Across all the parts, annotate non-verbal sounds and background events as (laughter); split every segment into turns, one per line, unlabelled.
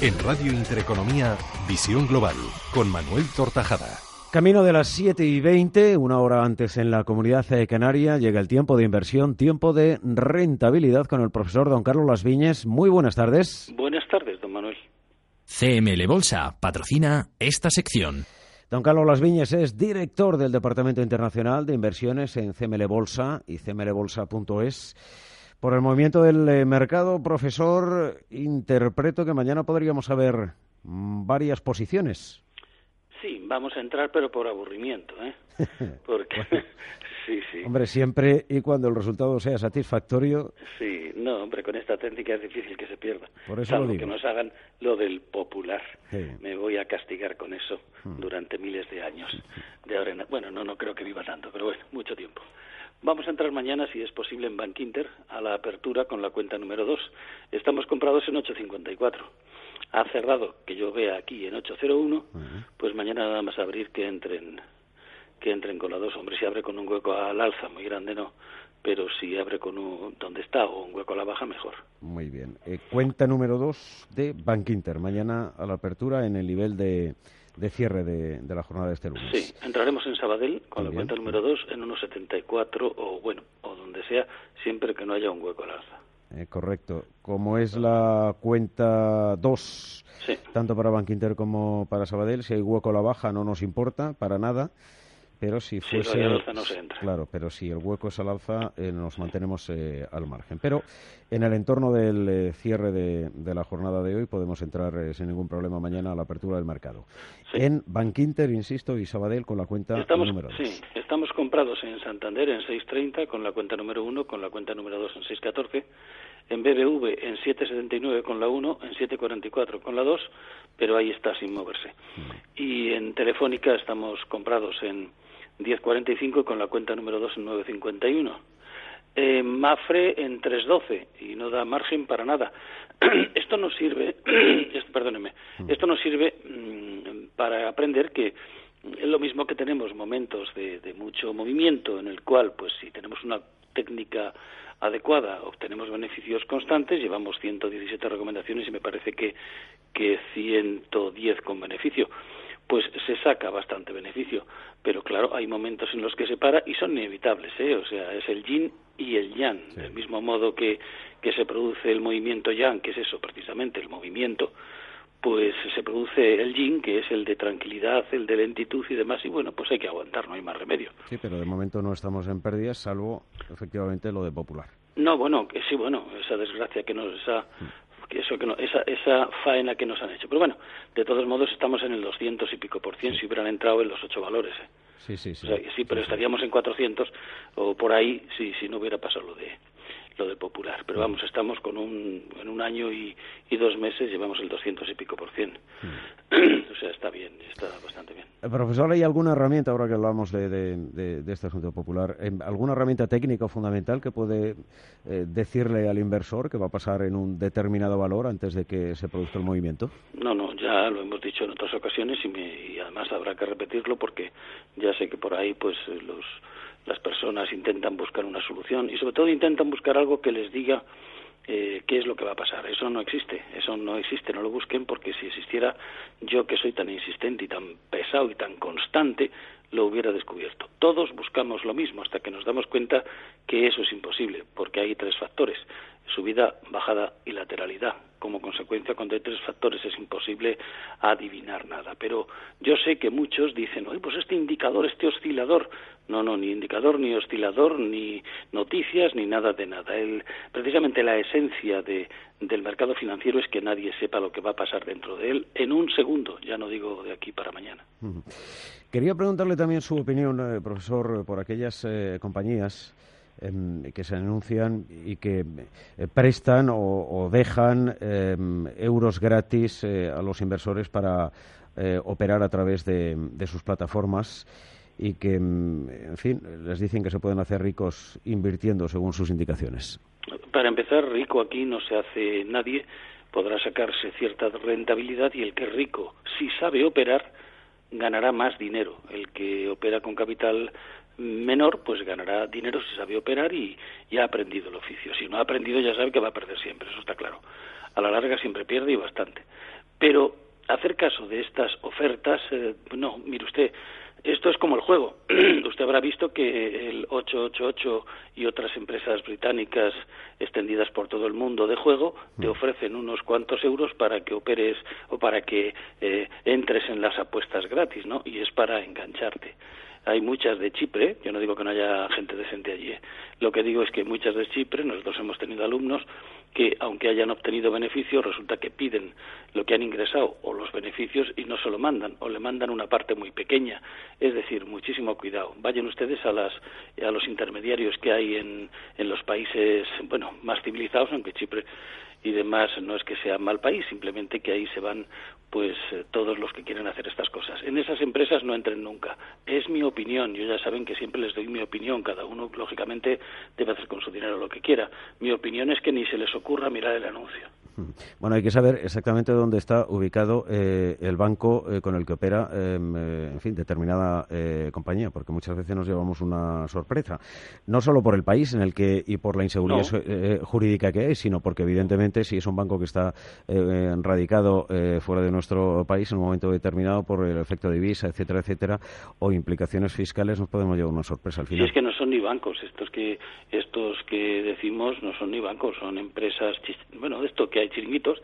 En Radio Intereconomía, Visión Global, con Manuel Tortajada.
Camino de las 7 y 20, una hora antes en la comunidad canaria, llega el tiempo de inversión, tiempo de rentabilidad con el profesor don Carlos Las Viñes. Muy buenas tardes.
Buenas tardes, don Manuel.
CML Bolsa patrocina esta sección.
Don Carlos Las Viñes es director del Departamento Internacional de Inversiones en CML Bolsa y cmlbolsa.es. Por el movimiento del eh, mercado, profesor, interpreto que mañana podríamos saber mm, varias posiciones.
Sí, vamos a entrar, pero por aburrimiento, ¿eh? (laughs) Porque, (laughs) sí, sí.
Hombre, siempre y cuando el resultado sea satisfactorio.
Sí, no, hombre, con esta técnica es difícil que se pierda.
Por eso lo digo.
que nos hagan lo del popular. Me voy a castigar con eso hmm. durante miles de años. De ahora Bueno, no, no creo que viva tanto, pero bueno, mucho tiempo. Vamos a entrar mañana, si es posible, en Bank Inter a la apertura con la cuenta número 2. Estamos comprados en 8.54 ha cerrado, que yo vea aquí en 801, pues mañana nada más abrir que entren que entren con la dos. Hombre, si abre con un hueco al alza, muy grande no, pero si abre con un donde está o un hueco a la baja, mejor.
Muy bien. Eh, cuenta número 2 de Bank Inter, mañana a la apertura en el nivel de, de cierre de, de, la jornada de este lunes.
Sí, entraremos en Sabadell con la cuenta número 2 en unos 74 o bueno, o donde sea, siempre que no haya un hueco al alza.
Eh, correcto. Como es la cuenta 2, tanto para Banquinter como para Sabadell, si hay hueco a la baja no nos importa para nada. Pero si fuese. Claro, pero si el hueco es al alza, eh, nos mantenemos eh, al margen. Pero en el entorno del cierre de, la jornada de hoy podemos entrar sin ningún problema mañana a la apertura del mercado. En Banquinter, insisto, y Sabadell con la cuenta número 2.
Sí, estamos comprados en Santander en 6.30 con la cuenta número 1, con la cuenta número 2 en 6.14 en BBV en 7,79 con la 1, en 7,44 con la 2, pero ahí está sin moverse. Mm. Y en Telefónica estamos comprados en 10,45 con la cuenta número 2 en 9,51. En Mafre en 3,12 y no da margen para nada. (clears throat) esto nos sirve, (clears throat) perdóneme, mm. esto nos sirve mm, para aprender que es lo mismo que tenemos momentos de, de mucho movimiento en el cual, pues si tenemos una técnica adecuada obtenemos beneficios constantes, llevamos 117 recomendaciones y me parece que, que 110 con beneficio. Pues se saca bastante beneficio, pero claro, hay momentos en los que se para y son inevitables, ¿eh? o sea, es el yin y el yang, del mismo modo que, que se produce el movimiento yang, que es eso precisamente, el movimiento, pues se produce el yin, que es el de tranquilidad, el de lentitud y demás, y bueno, pues hay que aguantar, no hay más remedio.
Sí, pero de momento no estamos en pérdidas, salvo efectivamente lo de Popular.
No, bueno, que sí, bueno, esa desgracia que nos, esa, que eso que no, esa, esa faena que nos han hecho. Pero bueno, de todos modos estamos en el 200 y pico por cien si hubieran entrado en los ocho valores. ¿eh?
Sí, sí, sí.
sí, pero estaríamos en 400 o por ahí si, si no hubiera pasado lo de lo del popular. Pero vamos, estamos con un, en un año y, y dos meses llevamos el 200 y pico por cien. (clears throat) O sea, está bien, está bastante bien.
Eh, profesor, ¿hay alguna herramienta, ahora que hablamos de, de, de, este asunto popular, em, alguna herramienta técnica o fundamental que puede eh, decirle al inversor que va a pasar en un determinado valor antes de que se produzca el movimiento?
No, no, ya lo hemos dicho en otras ocasiones y, y además habrá que repetirlo porque ya sé que por ahí pues los las personas intentan buscar una solución y sobre todo intentan buscar algo que les diga eh, qué es lo que va a pasar. Eso no existe, eso no existe, no lo busquen porque si existiera yo que soy tan insistente y tan pesado y tan constante, lo hubiera descubierto. Todos buscamos lo mismo hasta que nos damos cuenta que eso es imposible, porque hay tres factores, subida, bajada y lateralidad. Como consecuencia, cuando hay tres factores es imposible adivinar nada. Pero yo sé que muchos dicen, oye, pues este indicador, este oscilador. No, no, ni indicador, ni oscilador, ni noticias, ni nada de nada. El, precisamente la esencia de, del mercado financiero es que nadie sepa lo que va a pasar dentro de él en un segundo, ya no digo de aquí para mañana.
Quería preguntarle también su opinión, eh, profesor, por aquellas eh, compañías que se anuncian y que eh, prestan o, dejan em, euros gratis a los inversores para operar a través de, sus plataformas y que, em, en fin, les dicen que se pueden hacer ricos invirtiendo según sus indicaciones.
Para empezar, rico aquí no se hace nadie, podrá sacarse cierta rentabilidad y el que rico, si sabe operar, ganará más dinero. El que opera con capital menor, pues ganará dinero si sabe operar y ya ha aprendido el oficio. Si no ha aprendido, ya sabe que va a perder siempre, eso está claro. A la larga siempre pierde y bastante. Pero hacer caso de estas ofertas, eh, no, mire usted, esto es como el juego. (clears throat) Usted habrá visto que el 888 y otras empresas británicas extendidas por todo el mundo de juego te mm. ofrecen unos cuantos euros para que operes o para que eh, entres en las apuestas gratis, ¿no? Y es para engancharte hay muchas de Chipre, yo no digo que no haya gente decente allí, ¿eh? lo que digo es que muchas de Chipre, nosotros hemos tenido alumnos que aunque hayan obtenido beneficios, resulta que piden lo que han ingresado o los beneficios y no se lo mandan o le mandan una parte muy pequeña. Es decir, muchísimo cuidado. Vayan ustedes a, las, los intermediarios que hay en, en los países bueno, más civilizados, aunque Chipre y demás no es que sea mal país, simplemente que ahí se van pues eh, todos los que quieren hacer estas cosas. En esas empresas no entren nunca. Es mi opinión, yo ya saben que siempre les doy mi opinión, cada uno lógicamente debe hacer con su dinero lo que quiera. Mi opinión es que ni se les ocurra mirar el anuncio.
Bueno, hay que saber exactamente dónde está ubicado eh, el banco eh, con el que opera, em, en fin, determinada compañía, porque muchas veces nos llevamos una sorpresa. No solo por el país en el que y por la inseguridad jurídica que hay, sino porque evidentemente si es un banco que está radicado fuera de nuestro país en un momento determinado por el efecto de divisa, etcétera, etcétera, o implicaciones fiscales, nos podemos llevar una sorpresa al final.
Sí, es que no son ni bancos, estos que estos que decimos no son ni bancos, son empresas, bueno, esto que hay chiringuitos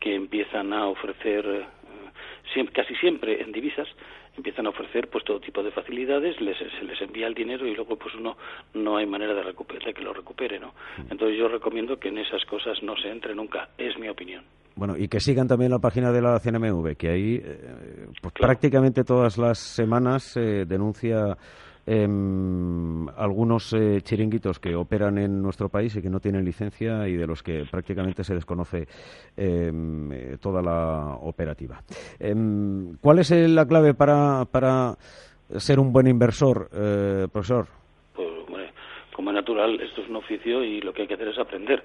que empiezan a ofrecer eh, casi siempre en divisas empiezan a ofrecer pues todo tipo de facilidades, les, se les envía el dinero y luego pues uno no hay manera de, recuperar, que lo recupere, ¿no? Mm. Entonces yo recomiendo que en esas cosas no se entre nunca, es mi opinión.
Bueno, y que sigan también la página de la CNMV, que ahí eh, pues prácticamente todas las semanas se denuncia em, algunos eh, chiringuitos que operan en nuestro país y que no tienen licencia y de los que prácticamente se desconoce em, eh, toda la operativa. Em, ¿Cuál es la clave para, para ser un buen inversor, profesor?
Pues, como es natural, esto es un oficio y lo que hay que hacer es aprender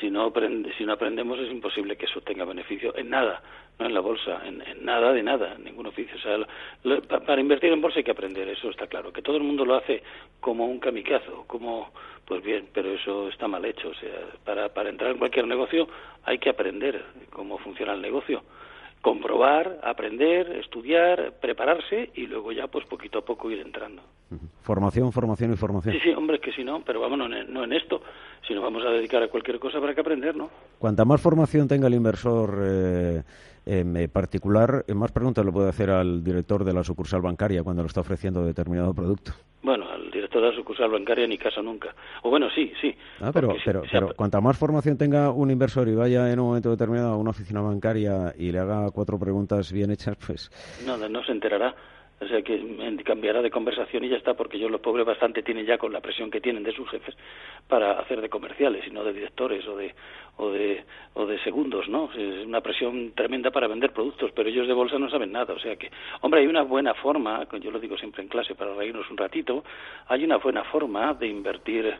si no, si no aprendemos es imposible que eso tenga beneficio en nada, no en la bolsa, en, nada de nada, en ningún oficio. O sea, para invertir en bolsa hay que aprender, eso está claro. Que todo el mundo lo hace como un kamikazo, como, pues bien, pero eso está mal hecho. O sea, para, para entrar en cualquier negocio hay que aprender cómo funciona el negocio comprobar, aprender, estudiar, prepararse y luego ya pues poquito a poco ir entrando.
Formación, formación y formación.
Sí, sí, hombre, que si no, pero vamos, no en, no en esto, si nos vamos a dedicar a cualquier cosa habrá que aprender, ¿no?
Cuanta más formación tenga el inversor eh, en particular, más preguntas le puede hacer al director de la sucursal bancaria cuando le está ofreciendo determinado producto.
Bueno, al la sucursal bancaria ni caso nunca. O bueno, sí, sí.
Ah, pero, pero, pero cuanta más formación tenga un inversor y vaya en un momento determinado a una oficina bancaria y le haga cuatro preguntas bien hechas, pues...
No, no se enterará. O sea que cambiará de conversación y ya está, porque yo los pobres bastante tienen ya con la presión que tienen de sus jefes para hacer de comerciales y no de directores o de, o de, o de segundos, ¿no? Es una presión tremenda para vender productos, pero ellos de bolsa no saben nada. O sea que, hombre, hay una buena forma, yo lo digo siempre en clase para reírnos un ratito, hay una buena forma de invertir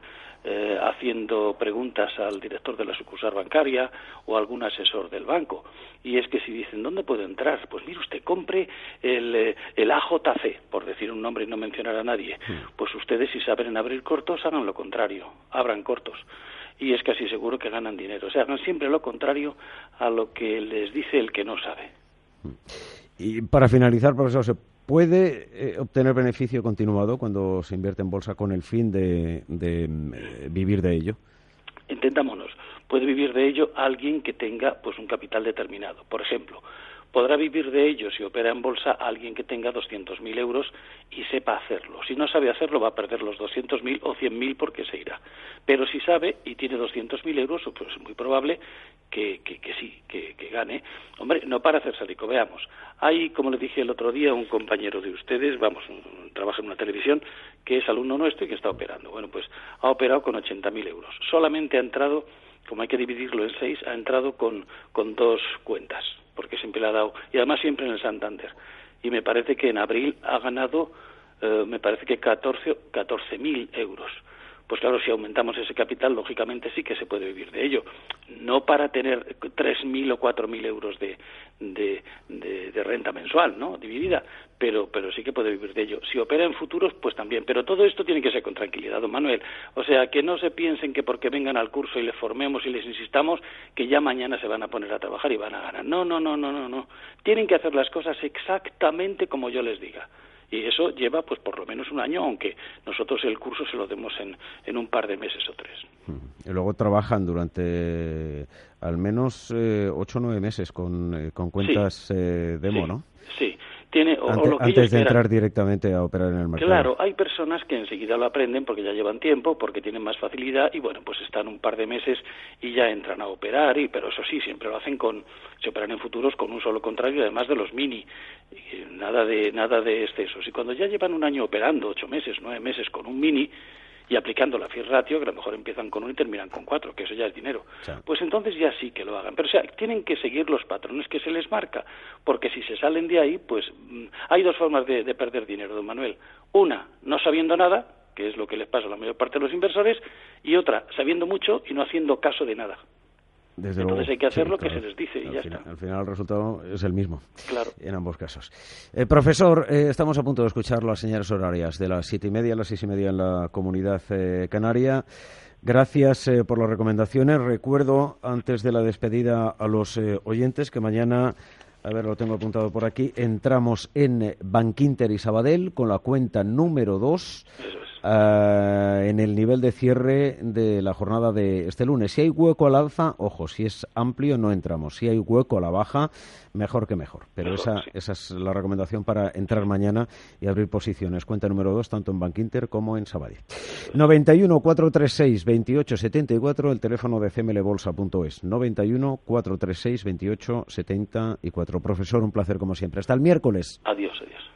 eh, haciendo preguntas al director de la sucursal bancaria o algún asesor del banco. Y es que si dicen, ¿dónde puedo entrar? Pues mire usted, compre el, eh, el AJC, por decir un nombre y no mencionar a nadie. Hmm. Pues ustedes si saben abrir cortos, hagan lo contrario, abran cortos y es casi seguro que ganan dinero. O sea, hagan siempre lo contrario a lo que les dice el que no sabe.
Y para finalizar, profesor, ¿se puede eh, obtener beneficio continuado cuando se invierte en bolsa con el fin de, de eh, vivir de ello?
Intentámonos. Puede vivir de ello alguien que tenga pues un capital determinado. Por ejemplo, podrá vivir de ello si opera en bolsa alguien que tenga 200.000 euros y sepa hacerlo. Si no sabe hacerlo, va a perder los 200.000 o 100.000 porque se irá. Pero si sabe y tiene 200.000 euros, pues es muy probable que, que, sí, que, gane. Hombre, no para hacer rico. Veamos, hay, como le dije el otro día, un compañero de ustedes, vamos, trabaja en una televisión, que es alumno nuestro y que está operando. Bueno, pues ha operado con 80.000 euros. Solamente ha entrado como hay que dividirlo en seis, ha entrado con, con dos cuentas, porque siempre le ha dado, y además siempre en el Santander. Y me parece que en abril ha ganado, eh, me parece que 14 mil euros. Pues claro, si aumentamos ese capital, lógicamente sí que se puede vivir de ello. No para tener 3.000 o 4.000 euros de, de, renta mensual, ¿no? Dividida, pero, pero sí que puede vivir de ello. Si opera en futuros, pues también. Pero todo esto tiene que ser con tranquilidad, don Manuel. O sea, que no se piensen que porque vengan al curso y les formemos y les insistamos, que ya mañana se van a poner a trabajar y van a ganar. No, no, no, no, no, no. Tienen que hacer las cosas exactamente como yo les diga y eso lleva pues por lo menos un año, aunque nosotros el curso se lo demos en, en un par de meses o tres.
Y luego trabajan durante al menos eh, ocho o nueve meses con, eh, con cuentas eh, demo, ¿no?
Sí,
antes, de entrar directamente a operar en el mercado.
Claro, hay personas que enseguida lo aprenden porque ya llevan tiempo, porque tienen más facilidad y bueno, pues están un par de meses y ya entran a operar, y pero eso sí, siempre lo hacen con, se operan en futuros con un solo contrario, además de los mini, nada de, nada de excesos. Y cuando ya llevan un año operando, ocho meses, nueve meses con un mini, y aplicando la FIR ratio, que a lo mejor empiezan con uno y terminan con cuatro, que eso ya es dinero. Pues entonces ya sí que lo hagan. Pero o sea, tienen que seguir los patrones que se les marca, porque si se salen de ahí, pues mm, hay dos formas de, de perder dinero, don Manuel. Una, no sabiendo nada, que es lo que les pasa a la mayor parte de los inversores, y otra, sabiendo mucho y no haciendo caso de nada. Entonces hay que hacer lo que se les dice y
al
ya
final,
está.
Al final el resultado es el mismo.
Claro.
En ambos casos. Eh, profesor, eh, estamos a punto de escuchar las señales horarias de las siete y media a las seis y media en la comunidad eh, canaria. Gracias por las recomendaciones. Recuerdo, antes de la despedida, a los oyentes que mañana a ver, lo tengo apuntado por aquí. Entramos en Bankinter y Sabadell con la cuenta número 2 eh, en el nivel de cierre de la jornada de este lunes. Si hay hueco al alza, ojo, si es amplio no entramos. Si hay hueco a la baja, mejor que mejor. Pero esa, esa es la recomendación para entrar mañana y abrir posiciones. Cuenta número 2, tanto en Bank Inter como en Sabadell. 91 436 28 74, el teléfono de cmlbolsa.es. 91 436 28 74. Profesor, un placer como siempre. Hasta el miércoles.
Adiós, adiós.